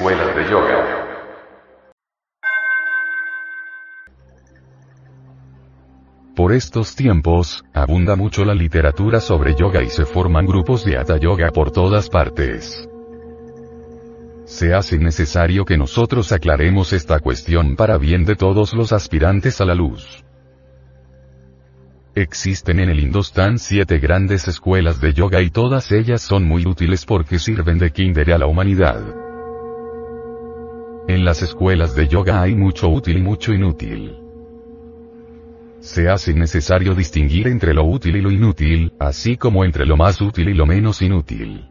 escuelas de yoga. Por estos tiempos, abunda mucho la literatura sobre yoga y se forman grupos de hatha yoga por todas partes. Se hace necesario que nosotros aclaremos esta cuestión para bien de todos los aspirantes a la luz. Existen en el Indostán siete grandes escuelas de yoga y todas ellas son muy útiles porque sirven de kinder a la humanidad. En las escuelas de yoga hay mucho útil y mucho inútil. Se hace necesario distinguir entre lo útil y lo inútil, así como entre lo más útil y lo menos inútil.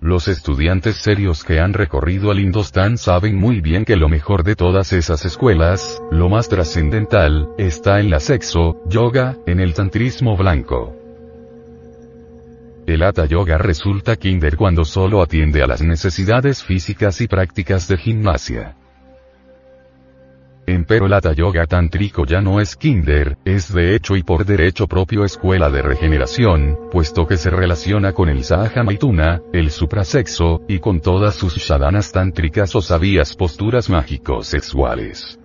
Los estudiantes serios que han recorrido al Indostán saben muy bien que lo mejor de todas esas escuelas, lo más trascendental, está en la sexo, yoga, en el tantrismo blanco. El Hatha Yoga resulta kinder cuando solo atiende a las necesidades físicas y prácticas de gimnasia. Empero el Hatha Yoga Tántrico ya no es kinder, es de hecho y por derecho propio escuela de regeneración, puesto que se relaciona con el Sahaja Maituna, el suprasexo, y con todas sus shadanas tántricas o sabías posturas mágicos sexuales.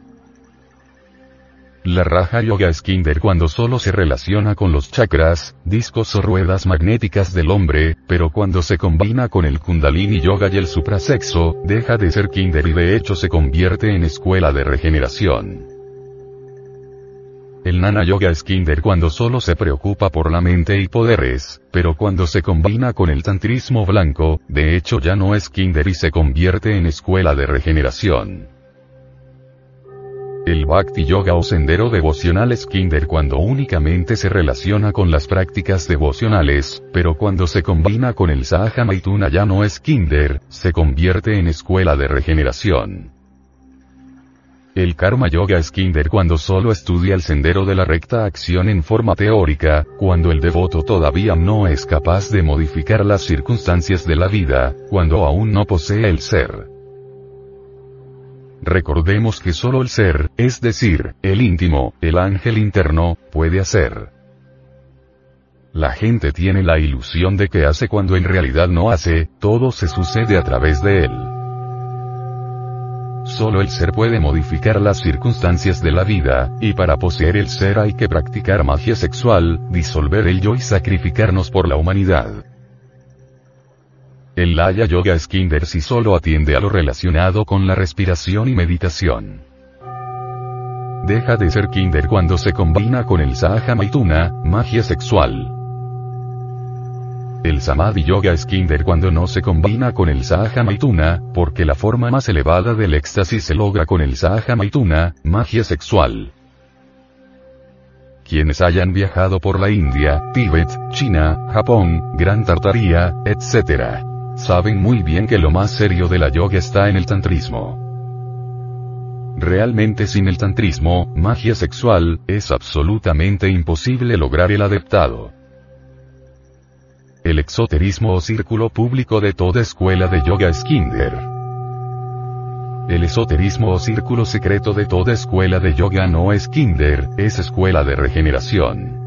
La Raja Yoga es Kinder cuando solo se relaciona con los chakras, discos o ruedas magnéticas del hombre, pero cuando se combina con el Kundalini Yoga y el suprasexo, deja de ser Kinder y de hecho se convierte en escuela de regeneración. El Nana Yoga es Kinder cuando solo se preocupa por la mente y poderes, pero cuando se combina con el tantrismo blanco, de hecho ya no es Kinder y se convierte en escuela de regeneración. El Bhakti Yoga o sendero devocional es kinder cuando únicamente se relaciona con las prácticas devocionales, pero cuando se combina con el Sahaja Maituna ya no es kinder, se convierte en escuela de regeneración. El Karma Yoga es kinder cuando solo estudia el sendero de la recta acción en forma teórica, cuando el devoto todavía no es capaz de modificar las circunstancias de la vida, cuando aún no posee el ser. Recordemos que solo el ser, es decir, el íntimo, el ángel interno, puede hacer. La gente tiene la ilusión de que hace cuando en realidad no hace, todo se sucede a través de él. Solo el ser puede modificar las circunstancias de la vida, y para poseer el ser hay que practicar magia sexual, disolver el yo y sacrificarnos por la humanidad. El Laya Yoga es kinder si solo atiende a lo relacionado con la respiración y meditación. Deja de ser kinder cuando se combina con el Sahaja Maituna, magia sexual. El Samadhi Yoga es kinder cuando no se combina con el Sahaja Maituna, porque la forma más elevada del éxtasis se logra con el Sahaja Maituna, magia sexual. Quienes hayan viajado por la India, Tíbet, China, Japón, Gran Tartaría, etc saben muy bien que lo más serio de la yoga está en el tantrismo. Realmente sin el tantrismo, magia sexual, es absolutamente imposible lograr el adeptado. El exoterismo o círculo público de toda escuela de yoga es kinder. El esoterismo o círculo secreto de toda escuela de yoga no es kinder, es escuela de regeneración.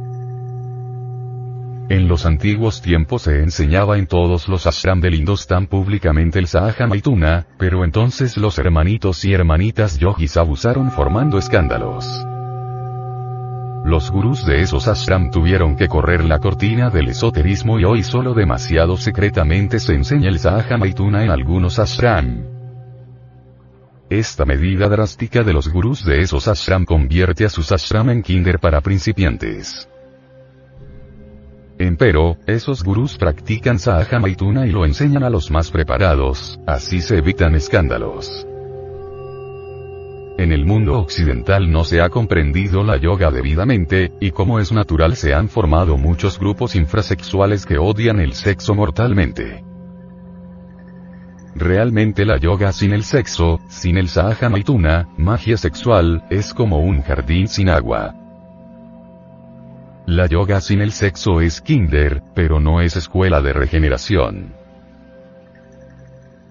En los antiguos tiempos se enseñaba en todos los ashram del Indostán públicamente el Sahaja Maituna, pero entonces los hermanitos y hermanitas yogis abusaron formando escándalos. Los gurús de esos ashram tuvieron que correr la cortina del esoterismo y hoy solo demasiado secretamente se enseña el Sahaja Maituna en algunos ashram. Esta medida drástica de los gurús de esos ashram convierte a sus ashram en kinder para principiantes. Empero, esos gurús practican Sahaja Maituna y lo enseñan a los más preparados, así se evitan escándalos. En el mundo occidental no se ha comprendido la yoga debidamente, y como es natural se han formado muchos grupos infrasexuales que odian el sexo mortalmente. Realmente la yoga sin el sexo, sin el Sahaja Maituna, magia sexual, es como un jardín sin agua. La yoga sin el sexo es kinder, pero no es escuela de regeneración.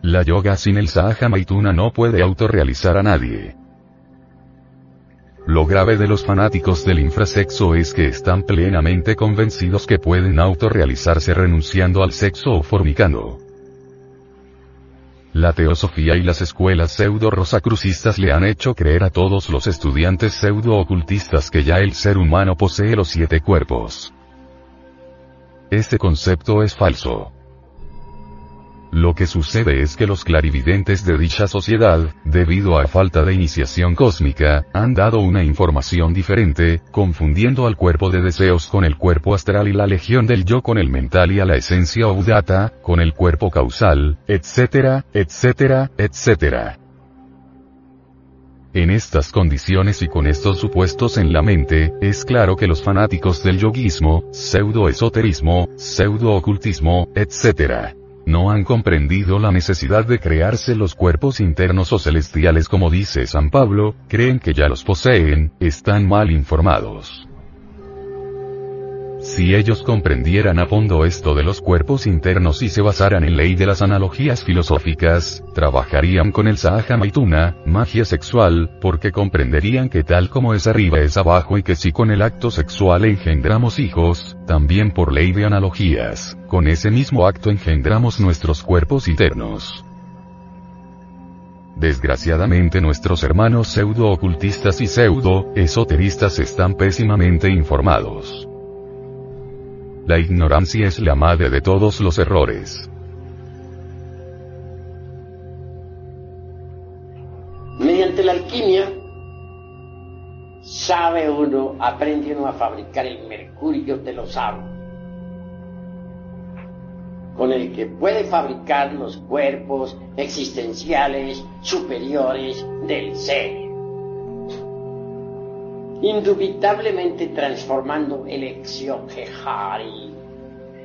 La yoga sin el sahaja maituna no puede autorrealizar a nadie. Lo grave de los fanáticos del infrasexo es que están plenamente convencidos que pueden autorrealizarse renunciando al sexo o fornicando. La teosofía y las escuelas pseudo-rosacrucistas le han hecho creer a todos los estudiantes pseudo-ocultistas que ya el ser humano posee los siete cuerpos. Este concepto es falso. Lo que sucede es que los clarividentes de dicha sociedad, debido a falta de iniciación cósmica, han dado una información diferente, confundiendo al cuerpo de deseos con el cuerpo astral y la legión del yo con el mental y a la esencia udata, con el cuerpo causal, etcétera, etcétera, etcétera. En estas condiciones y con estos supuestos en la mente, es claro que los fanáticos del yoguismo, pseudo-esoterismo, pseudo-ocultismo, etc., no han comprendido la necesidad de crearse los cuerpos internos o celestiales como dice San Pablo, creen que ya los poseen, están mal informados. Si ellos comprendieran a fondo esto de los cuerpos internos y se basaran en ley de las analogías filosóficas, trabajarían con el Sahaja magia sexual, porque comprenderían que tal como es arriba es abajo y que si con el acto sexual engendramos hijos, también por ley de analogías, con ese mismo acto engendramos nuestros cuerpos internos. Desgraciadamente nuestros hermanos pseudo-ocultistas y pseudo-esoteristas están pésimamente informados. La ignorancia es la madre de todos los errores. Mediante la alquimia, sabe uno, aprende uno a fabricar el mercurio árboles, con el que puede fabricar los cuerpos existenciales superiores del ser indubitablemente transformando el exioquejari,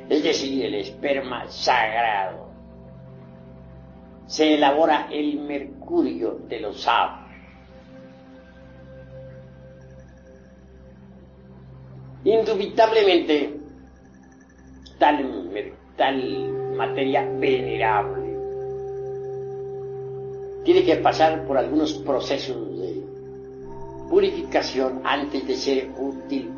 es decir, el esperma sagrado. Se elabora el mercurio de los sabios. Indubitablemente, tal, tal materia venerable tiene que pasar por algunos procesos purificación antes de ser útil.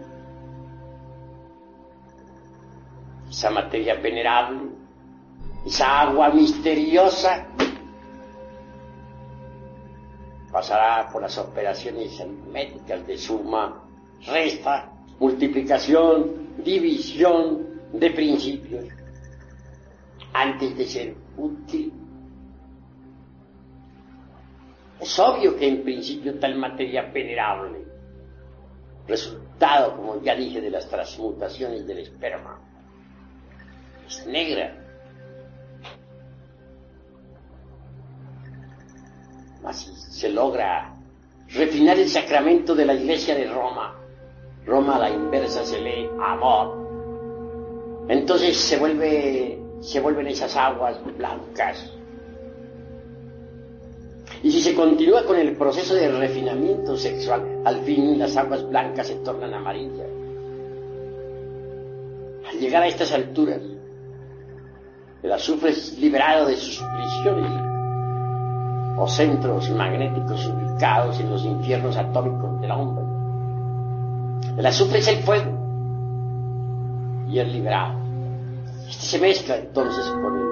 Esa materia venerable, esa agua misteriosa, pasará por las operaciones aritméticas de suma, resta, multiplicación, división de principios, antes de ser útil es obvio que en principio tal materia venerable, resultado, como ya dije, de las transmutaciones del esperma, es negra. Así se logra refinar el sacramento de la iglesia de Roma. Roma a la inversa se lee amor. Entonces se se vuelven esas aguas blancas y si se continúa con el proceso de refinamiento sexual, al fin las aguas blancas se tornan amarillas. Al llegar a estas alturas, el azufre es liberado de sus prisiones o centros magnéticos ubicados en los infiernos atómicos del hombre. El azufre es el fuego y es liberado. Este se mezcla entonces con el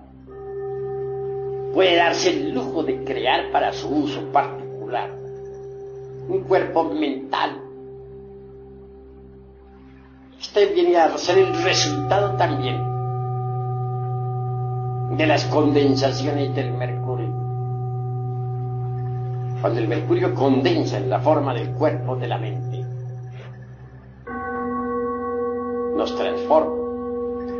puede darse el lujo de crear para su uso particular un cuerpo mental. Este viene a ser el resultado también de las condensaciones del mercurio. cuando el mercurio condensa en la forma del cuerpo de la mente, nos transforma.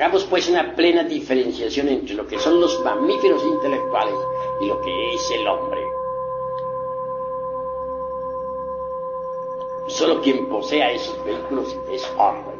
Hagamos pues una plena diferenciación entre lo que son los mamíferos intelectuales y lo que es el hombre. Solo quien posea esos vehículos es hombre.